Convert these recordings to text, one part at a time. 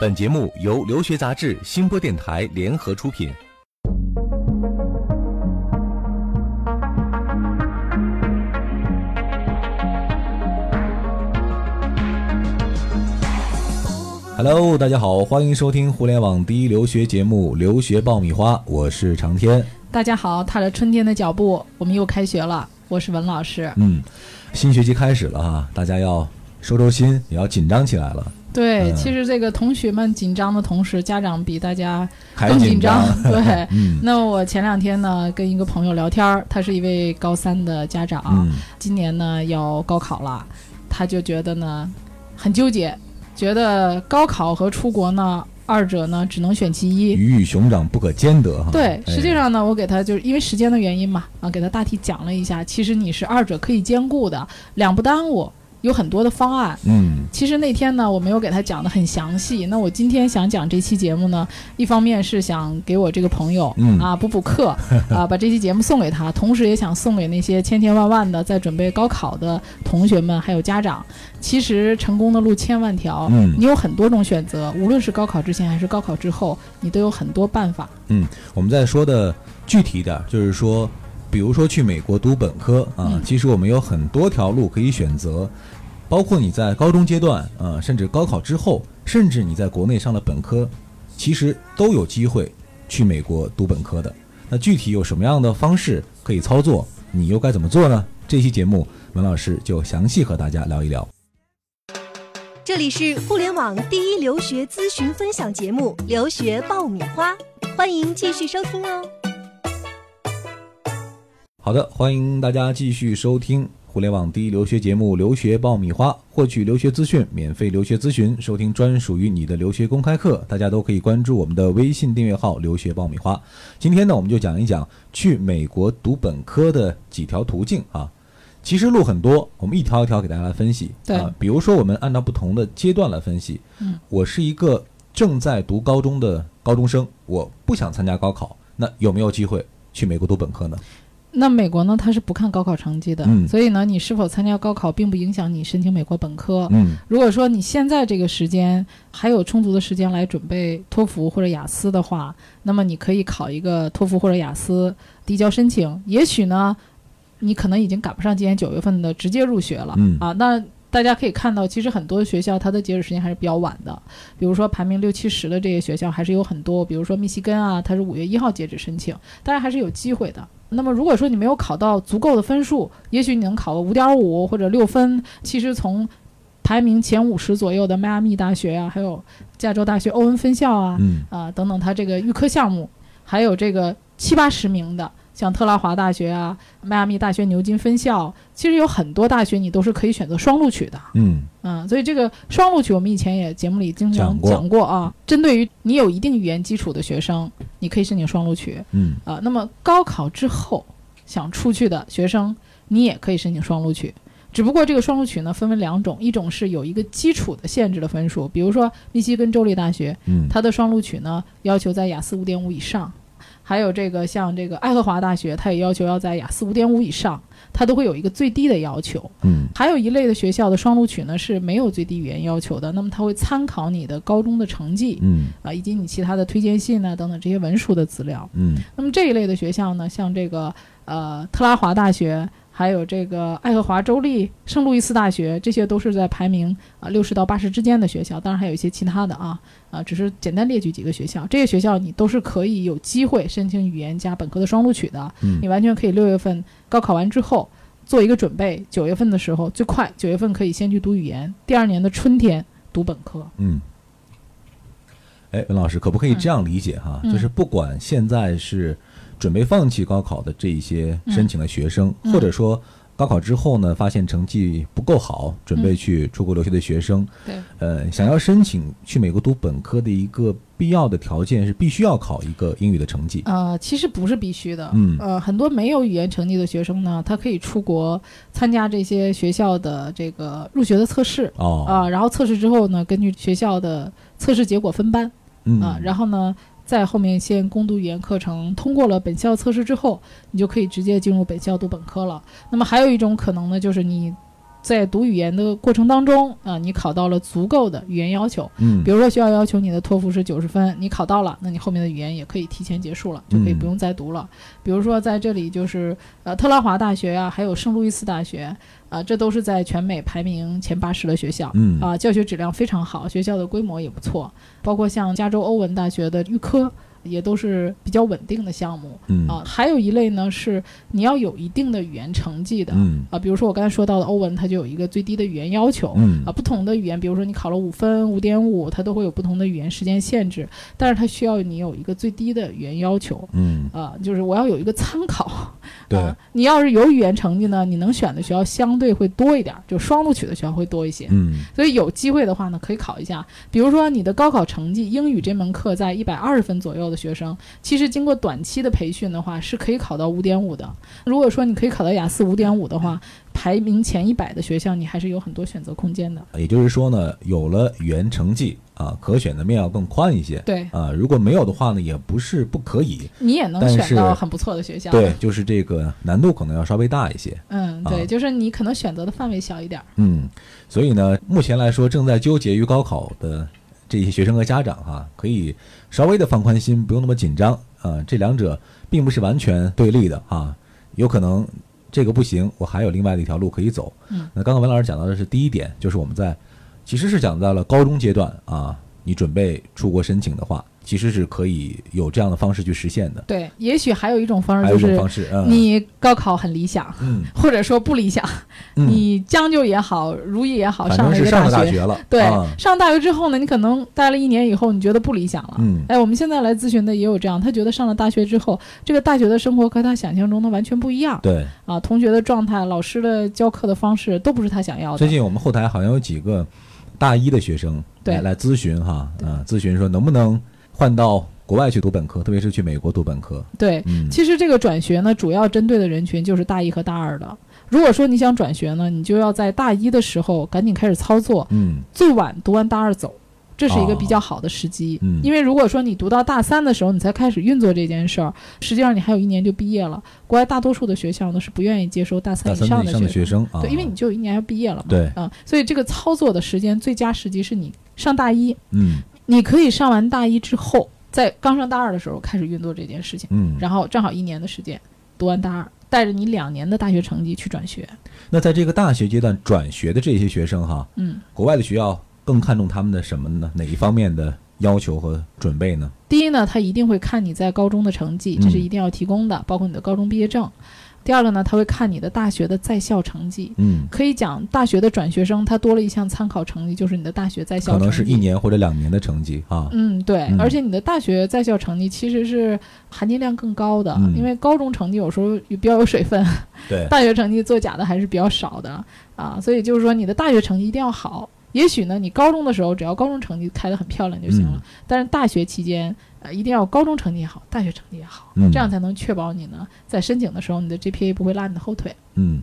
本节目由留学杂志、新播电台联合出品。Hello，大家好，欢迎收听互联网第一留学节目《留学爆米花》，我是长天。大家好，踏着春天的脚步，我们又开学了。我是文老师。嗯，新学期开始了哈，大家要收收心，也要紧张起来了。对，嗯其实这个同学们紧张的同时，家长比大家更紧张。对，嗯那我前两天呢，跟一个朋友聊天儿，他是一位高三的家长，嗯今年呢要高考了，他就觉得呢很纠结，觉得高考和出国呢二者呢只能选其一。鱼与熊掌不可兼得哈。对，哎实际上呢，我给他就是因为时间的原因嘛，啊，给他大体讲了一下，其实你是二者可以兼顾的，两不耽误，有很多的方案。嗯其实那天呢，我没有给他讲的很详细。那我今天想讲这期节目呢，一方面是想给我这个朋友、嗯啊补补课 啊，把这期节目送给他，同时也想送给那些千千万万的在准备高考的同学们还有家长。其实成功的路千万条，嗯你有很多种选择，无论是高考之前还是高考之后，你都有很多办法。嗯，我们再说的具体一点，就是说，比如说去美国读本科啊，嗯其实我们有很多条路可以选择，包括你在高中阶段啊，甚至高考之后，甚至你在国内上了本科，其实都有机会去美国读本科的。那具体有什么样的方式可以操作，你又该怎么做呢？这期节目文老师就详细和大家聊一聊。这里是互联网第一留学咨询分享节目《留学爆米花》，欢迎继续收听哦。好的，欢迎大家继续收听互联网第一留学节目《留学爆米花》，获取留学资讯、免费留学咨询、收听专属于你的留学公开课，大家都可以关注我们的微信订阅号“留学爆米花”。今天呢，我们就讲一讲去美国读本科的几条途径啊。其实路很多，我们一条一条给大家来分析。对啊，比如说我们按照不同的阶段来分析。嗯，我是一个正在读高中的高中生，我不想参加高考，那有没有机会去美国读本科呢？那美国呢，它是不看高考成绩的，嗯所以呢，你是否参加高考并不影响你申请美国本科。嗯如果说你现在这个时间还有充足的时间来准备托福或者雅思的话，那么你可以考一个托福或者雅思递交申请。也许呢，你可能已经赶不上今年九月份的直接入学了、嗯啊。那大家可以看到，其实很多学校它的截止时间还是比较晚的，比如说排名六七十的这些学校还是有很多，比如说密西根啊，它是五月一号截止申请，当然还是有机会的。那么如果说你没有考到足够的分数，也许你能考个五点五或者六分，其实从排名前五十左右的迈阿密大学啊，还有加州大学欧文分校啊，嗯啊等等，它这个预科项目，还有这个七八十名的，像特拉华大学啊、迈阿密大学牛津分校，其实有很多大学你都是可以选择双录取的。嗯嗯，所以这个双录取，我们以前也节目里经常讲过啊。针对于你有一定语言基础的学生，你可以申请双录取嗯啊。那么高考之后想出去的学生，你也可以申请双录取。只不过这个双录取呢，分为两种，一种是有一个基础的限制的分数，比如说密西根州立大学，嗯它的双录取呢要求在雅思五点五以上，还有这个像这个爱荷华大学，它也要求要在雅思五点五以上，它都会有一个最低的要求。嗯还有一类的学校的双录取呢是没有最低语言要求的，那么它会参考你的高中的成绩嗯啊，以及你其他的推荐信呢等等这些文书的资料。嗯那么这一类的学校呢，像这个呃特拉华大学，还有这个爱荷华州立圣路易斯大学，这些都是在排名啊六十到八十之间的学校，当然还有一些其他的啊啊，只是简单列举几个学校，这些学校你都是可以有机会申请语言加本科的双录取的，嗯你完全可以六月份高考完之后做一个准备，九月份的时候最快九月份可以先去读语言，第二年的春天读本科。嗯。哎，文老师，可不可以这样理解哈？嗯就是不管现在是准备放弃高考的这一些申请的学生，嗯。或者说高考之后呢，发现成绩不够好，准备去出国留学的学生，对，呃，想要申请去美国读本科的一个必要的条件是必须要考一个英语的成绩。呃，其实不是必须的。嗯。呃，很多没有语言成绩的学生呢，他可以出国参加这些学校的这个入学的测试。哦，啊、然后测试之后呢，根据学校的测试结果分班。嗯。啊、然后呢，在后面先攻读语言课程，通过了本校测试之后，你就可以直接进入本校读本科了。那么还有一种可能呢，就是你在读语言的过程当中啊、你考到了足够的语言要求，嗯比如说学校要求你的托福是九十分，你考到了，那你后面的语言也可以提前结束了，就可以嗯不用再读了。比如说在这里就是呃特拉华大学啊，还有圣路易斯大学啊、这都是在全美排名前八十的学校。嗯啊，教学质量非常好，学校的规模也不错，包括像加州欧文大学的预科。也都是比较稳定的项目。嗯。啊，还有一类呢是你要有一定的语言成绩的。嗯。啊，比如说我刚才说到的欧文，它就有一个最低的语言要求，嗯。啊，不同的语言，比如说你考了五分、五点五，它都会有不同的语言时间限制，但是它需要你有一个最低的语言要求。嗯。啊，就是我要有一个参考。对啊你要是有语言成绩呢，你能选的学校相对会多一点，就双录取的学校会多一些。嗯所以有机会的话呢，可以考一下。比如说你的高考成绩，英语这门课在一百二十分左右的学生，其实经过短期的培训的话，是可以考到五点五的。如果说你可以考到雅思五点五的话，排名前一百的学校，你还是有很多选择空间的。也就是说呢，有了语言成绩啊，可选的面要更宽一些。对啊，如果没有的话呢，也不是不可以。你也能选到很不错的学校。对，，就是这个难度可能要稍微大一些。嗯，啊对，就是你可能选择的范围小一点。嗯，所以呢，目前来说正在纠结于高考的这些学生和家长哈、可以稍微的放宽心，不用那么紧张啊。这两者并不是完全对立的啊，有可能这个不行，我还有另外的一条路可以走。嗯，那刚刚文老师讲到的是第一点，就是我们在其实是讲到了高中阶段啊，你准备出国申请的话，其实是可以有这样的方式去实现的。对，也许还有一种方式就是你高考很理想，嗯或者说不理想，嗯，你将就也好，如意也好，上了一个大学。了，对，啊上大学之后呢，你可能待了一年以后，你觉得不理想了。嗯哎，我们现在来咨询的也有这样，他觉得上了大学之后，这个大学的生活和他想象中的完全不一样对。啊，同学的状态、老师的教课的方式都不是他想要的。最近我们后台好像有几个大一的学生来来咨询哈，对。啊，咨询说能不能换到国外去读本科，特别是去美国读本科。对，嗯，其实这个转学呢，主要针对的人群就是大一和大二的。如果说你想转学呢，你就要在大一的时候赶紧开始操作，嗯。最晚读完大二走，这是一个哦比较好的时机。嗯因为如果说你读到大三的时候，你才开始运作这件事儿，实际上你还有一年就毕业了。国外大多数的学校呢是不愿意接收大三以上的学学生啊，对，因为你就有一年要毕业了嘛。对啊、所以这个操作的时间最佳时机是你上大一，嗯你可以上完大一之后，在刚上大二的时候开始运作这件事情，嗯，然后正好一年的时间，读完大二，带着你两年的大学成绩去转学。那在这个大学阶段转学的这些学生哈，嗯，国外的学校更看重他们的什么呢？哪一方面的要求和准备呢？第一呢，他一定会看你在高中的成绩，这是嗯一定要提供的，包括你的高中毕业证。第二个呢，他会看你的大学的在校成绩。嗯，可以讲，大学的转学生他多了一项参考成绩，就是你的大学在校成绩。可能是一。年或者两年的成绩啊。嗯，对，嗯而且你的大学在校成绩其实是含金量更高的，嗯因为高中成绩有时候比较有水分，对，大学成绩作假的还是比较少的啊，所以就是说你的大学成绩一定要好。也许呢，你高中的时候只要高中成绩开得很漂亮就行了，嗯。但是大学期间呃一定要高中成绩也好，大学成绩也好，嗯。这样才能确保你呢在申请的时候你的 GPA 不会拉你的后腿。嗯，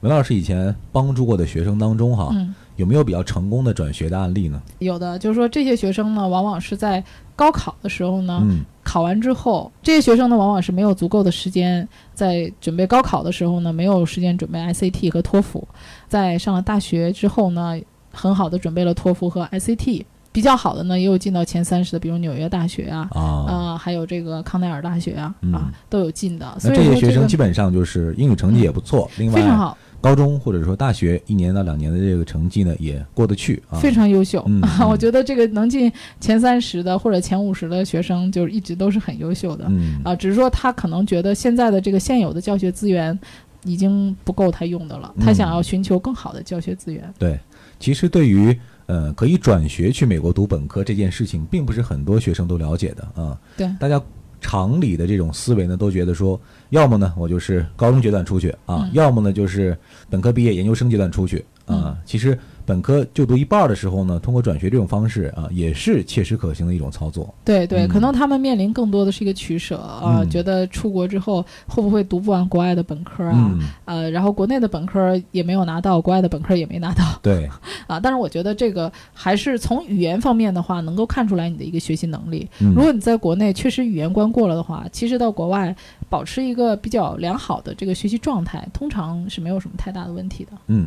文老师以前帮助过的学生当中哈，嗯，有没有比较成功的转学的案例呢？有的就是说这些学生呢，往往是在高考的时候呢，嗯。考完之后，这些学生呢，往往是没有足够的时间在准备高考的时候呢，没有时间准备 SAT 和托福，在上了大学之后呢，很好的准备了托福和 ICT，比较好的呢，也有进到前三十的，比如纽约大学啊。啊，啊、还有这个康奈尔大学啊，嗯啊，都有进的，那所以这些学生基本上就是英语成绩也不错，另外非常好，高中或者说大学一年到两年的这个成绩呢也过得去啊。非常优秀。我觉得这个能进前三十的或者前五十的学生，就是一直都是很优秀的。嗯啊，只是说他可能觉得现在的这个现有的教学资源已经不够他用的了，他嗯想要寻求更好的教学资源。对，其实对于呃可以转学去美国读本科这件事情，并不是很多学生都了解的啊。对大家常理的这种思维呢，都觉得说，要么呢我就是高中阶段出去啊，嗯要么呢就是本科毕业研究生阶段出去啊。嗯其实本科就读一半的时候呢，通过转学这种方式啊，也是切实可行的一种操作。对对，嗯可能他们面临更多的是一个取舍啊，嗯觉得出国之后会不会读不完国外的本科啊？嗯，呃，然后国内的本科也没有拿到，国外的本科也没拿到对，啊。但是我觉得这个还是从语言方面的话，能够看出来你的一个学习能力。嗯如果你在国内确实语言关过了的话，其实到国外保持一个比较良好的这个学习状态，通常是没有什么太大的问题的。嗯。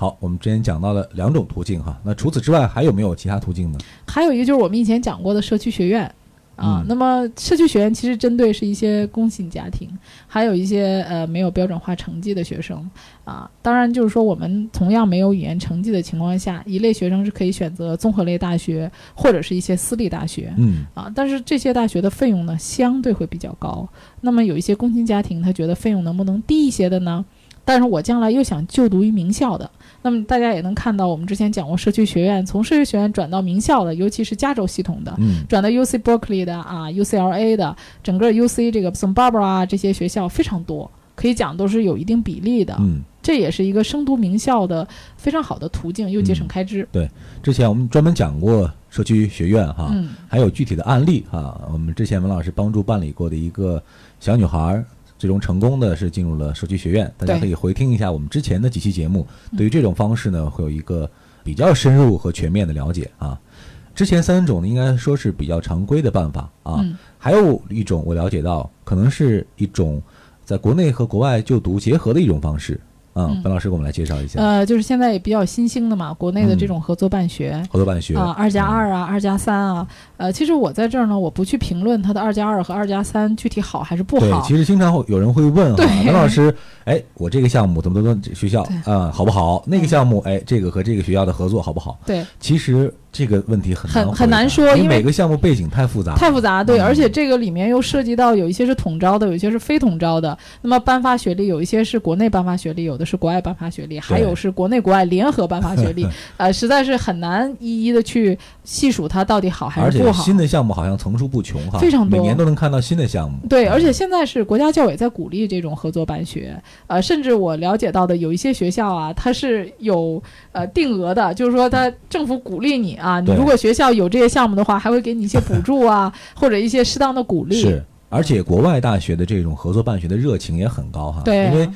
好，我们之前讲到了两种途径哈，那除此之外还有没有其他途径呢？还有一个就是我们以前讲过的社区学院啊嗯，那么社区学院其实针对是一些工薪家庭，还有一些呃没有标准化成绩的学生啊。当然，就是说我们同样没有语言成绩的情况下，一类学生是可以选择综合类大学或者是一些私立大学。嗯啊，但是这些大学的费用呢，相对会比较高。那么有一些工薪家庭，他觉得费用能不能低一些的呢？但是我将来又想就读于名校的，那么大家也能看到，我们之前讲过社区学院，从社区学院转到名校的，尤其是加州系统的，嗯转到 UC Berkeley 的啊，UCLA 的，整个 UC 这个 Santa Barbara 啊这些学校非常多，可以讲都是有一定比例的。嗯，这也是一个升读名校的非常好的途径，又节省开支。对之前我们专门讲过社区学院哈，嗯还有具体的案例哈。我们之前文老师帮助办理过的一个小女孩儿，最终成功的是进入了社区学院。大家可以回听一下我们之前的几期节目，对于这种方式呢，会有一个比较深入和全面的了解啊。之前三种呢，应该说是比较常规的办法啊。嗯还有一种我了解到，可能是一种在国内和国外就读结合的一种方式啊。嗯本老师给我们来介绍一下。呃，就是现在也比较新兴的嘛，国内的这种合作办学。合作办学。啊，二加二啊，二加三啊，呃，其实我在这儿呢，我不去评论它的二加二和二加三具体好还是不好对，好。其实经常会有人会问哈，本老师，哎，我这个项目怎么怎么学校对。啊、好不好？那个项目，哎，这个和这个学校的合作好不好？对，其实这个问题很很难很难说因因为每个项目背景太复杂，太复杂，对，嗯。而且这个里面又涉及到有一些是统招的，有一些是非统招的。那么颁发学历，有一些是国内颁发学历，有的是国外颁发学历，还有是国内国外联合颁发学历，呃，实在是很难一一的去细数它到底好还是不好。新的项目好像层出不穷哈，非常多。每年都能看到新的项目。对，嗯。而且现在是国家教委在鼓励这种合作办学，呃，甚至我了解到的有一些学校啊，它是有呃定额的，就是说它政府鼓励你啊，你如果学校有这些项目的话，还会给你一些补助啊，或者一些适当的鼓励。是，而且国外大学的这种合作办学的热情也很高哈，对啊。因为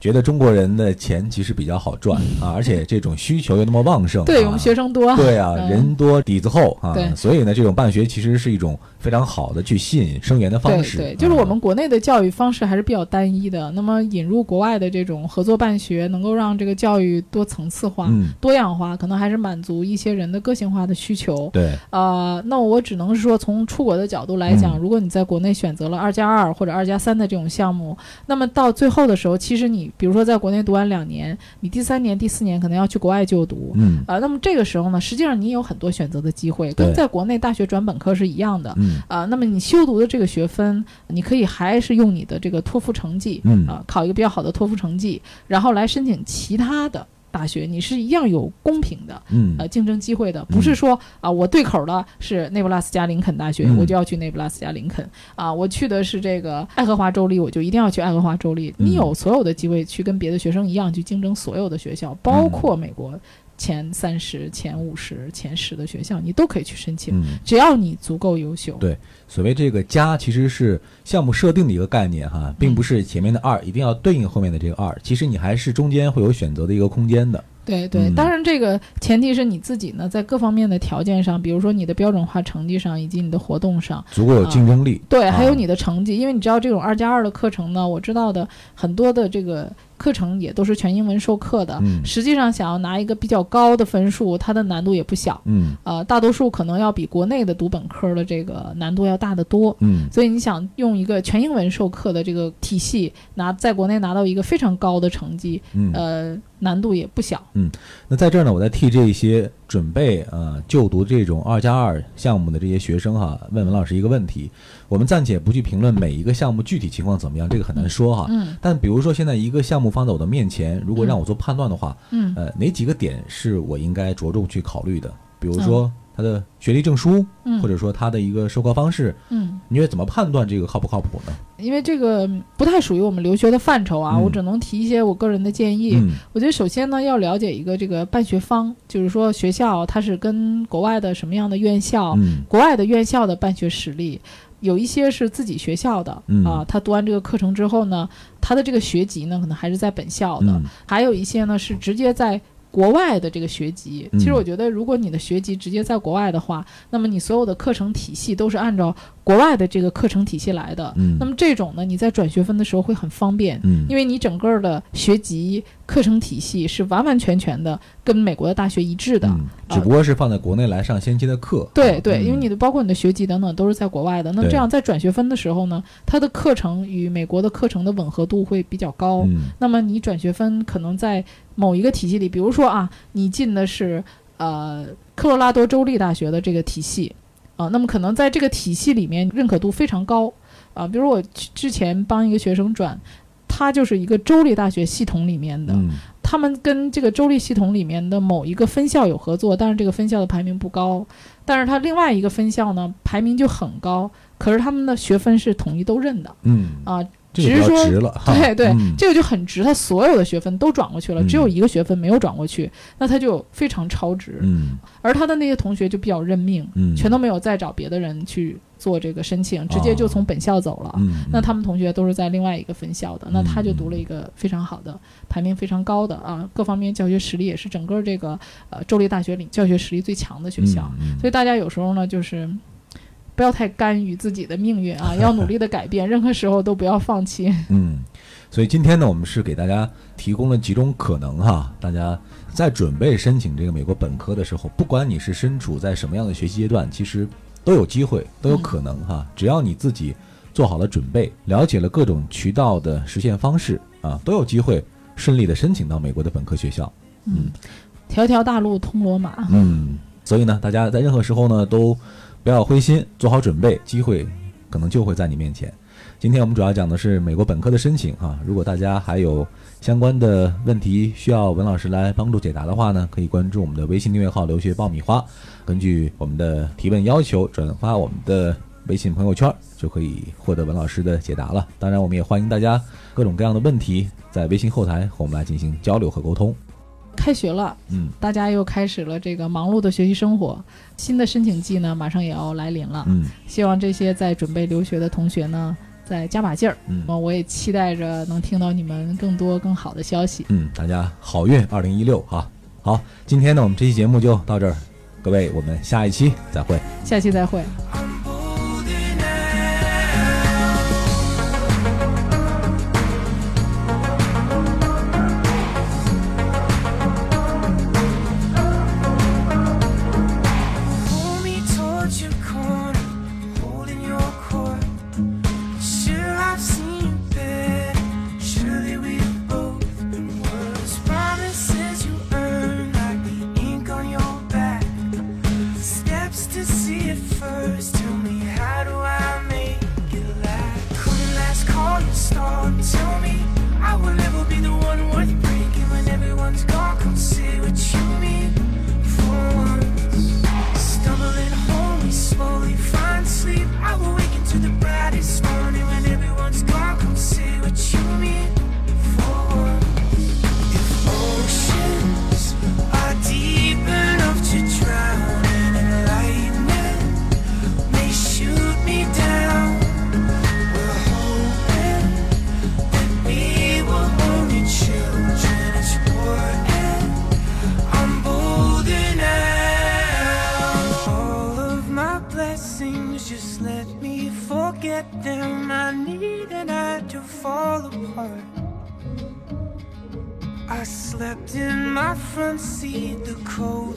觉得中国人的钱其实比较好赚啊，而且这种需求又那么旺盛，啊。对我们学生多，对啊，嗯人多底子厚啊，所以呢，这种办学其实是一种非常好的去吸引生源的方式。对对，就是我们啊国内的教育方式还是比较单一的。那么引入国外的这种合作办学，能够让这个教育多层次化、嗯，多样化，可能还是满足一些人的个性化的需求。对，呃，那我只能是说，从出国的角度来嗯讲，如果你在国内选择了二加二或者二加三的这种项目，那么到最后的时候，其实你比如说在国内读完两年，你第三年、第四年可能要去国外就读。嗯啊、那么这个时候呢，实际上你有很多选择的机会，跟在国内大学转本科是一样的。嗯啊、那么你修读的这个学分，你可以还是用你的这个托福成绩，嗯。啊、考一个比较好的托福成绩，然后来申请其他的大学，你是一样有公平的。嗯。呃，竞争机会的，不是说啊、我对口的是内布拉斯加林肯大学，嗯。我就要去内布拉斯加林肯。啊、我去的是这个爱荷华州立，我就一定要去爱荷华州立。嗯。你有所有的机会去跟别的学生一样去竞争所有的学校，包括美国前三十、前五十、前十的学校，你都可以去申请，嗯，只要你足够优秀。对所谓这个加其实是项目设定的一个概念哈，并不是前面的二一定要对应后面的这个二，其实你还是中间会有选择的一个空间的。对对，嗯当然这个前提是你自己呢，在各方面的条件上，比如说你的标准化成绩上，以及你的活动上，足够有竞争力。对，啊还有你的成绩，因为你知道这种二加二的课程呢，我知道的很多的这个课程也都是全英文授课的。嗯实际上，想要拿一个比较高的分数，它的难度也不小。嗯呃，大多数可能要比国内的读本科的这个难度要大得多。嗯所以你想用一个全英文授课的这个体系拿在国内拿到一个非常高的成绩，嗯。呃，难度也不小。嗯那在这儿呢，我再替这些准备呃就读这种二加二项目的这些学生哈，问文老师一个问题。我们暂且不去评论每一个项目具体情况怎么样，这个很难说哈。嗯但比如说现在一个项目放在我的面前，如果让我做判断的话，嗯呃，哪几个点是我应该着重去考虑的？比如说他的学历证书，嗯，或者说他的一个授课方式，嗯。你觉得怎么判断这个靠不靠谱呢？因为这个不太属于我们留学的范畴啊，嗯。我只能提一些我个人的建议。嗯。我觉得首先呢，要了解一个这个办学方，就是说学校它是跟国外的什么样的院校，嗯。国外的院校的办学实力，有一些是自己学校的、嗯。啊，他读完这个课程之后呢，他的这个学籍呢可能还是在本校的，嗯。还有一些呢是直接在。国外的这个学籍，嗯。其实我觉得，如果你的学籍直接在国外的话，那么你所有的课程体系都是按照国外的这个课程体系来的。嗯那么这种呢，你在转学分的时候会很方便，嗯因为你整个的学籍、课程体系是完完全全的跟美国的大学一致的。嗯，只不过是放在国内来上先期的课。对对，嗯因为你的包括你的学籍等等都是在国外的，那这样在转学分的时候呢，它的课程与美国的课程的吻合度会比较高。嗯那么你转学分可能在某一个体系里，比如说啊，你进的是呃科罗拉多州立大学的这个体系啊、那么可能在这个体系里面认可度非常高啊、比如我之前帮一个学生转，他就是一个州立大学系统里面的，嗯他们跟这个州立系统里面的某一个分校有合作，但是这个分校的排名不高，但是他另外一个分校呢排名就很高，可是他们的学分是统一都认的嗯，啊，只是说。对对，嗯这个就很值，他所有的学分都转过去了，嗯只有一个学分没有转过去，那他就非常超值。嗯而他的那些同学就比较认命，嗯，全都没有再找别的人去做这个申请，直接就从本校走了。嗯，那他们同学都是在另外一个分校的，那他就嗯读了一个非常好的、排名非常高的啊，各方面教学实力也是整个这个呃州立大学里教学实力最强的学校。嗯，所以大家有时候呢，就是不要太干预自己的命运啊，要努力的改变，任何时候都不要放弃。嗯，所以今天呢，我们是给大家提供了几种可能哈，大家在准备申请这个美国本科的时候，不管你是身处在什么样的学习阶段，其实都有机会，都有可能哈，只要你自己做好了准备，了解了各种渠道的实现方式啊，都有机会顺利的申请到美国的本科学校。嗯，条条大路通罗马。嗯，所以呢，大家在任何时候呢都不要灰心，做好准备，机会可能就会在你面前。今天我们主要讲的是美国本科的申请啊，如果大家还有相关的问题需要文老师来帮助解答的话呢，可以关注我们的微信订阅号“留学爆米花”，根据我们的提问要求转发我们的微信朋友圈，就可以获得文老师的解答了。当然，我们也欢迎大家各种各样的问题在微信后台和我们来进行交流和沟通。开学了，嗯大家又开始了这个忙碌的学习生活，新的申请季呢马上也要来临了。嗯希望这些在准备留学的同学呢，再加把劲儿。嗯我也期待着能听到你们更多更好的消息。嗯，大家好运二零一六哈。好，今天呢我们这期节目就到这儿，各位，我们下一期再会。下期再会。Front seat, the cold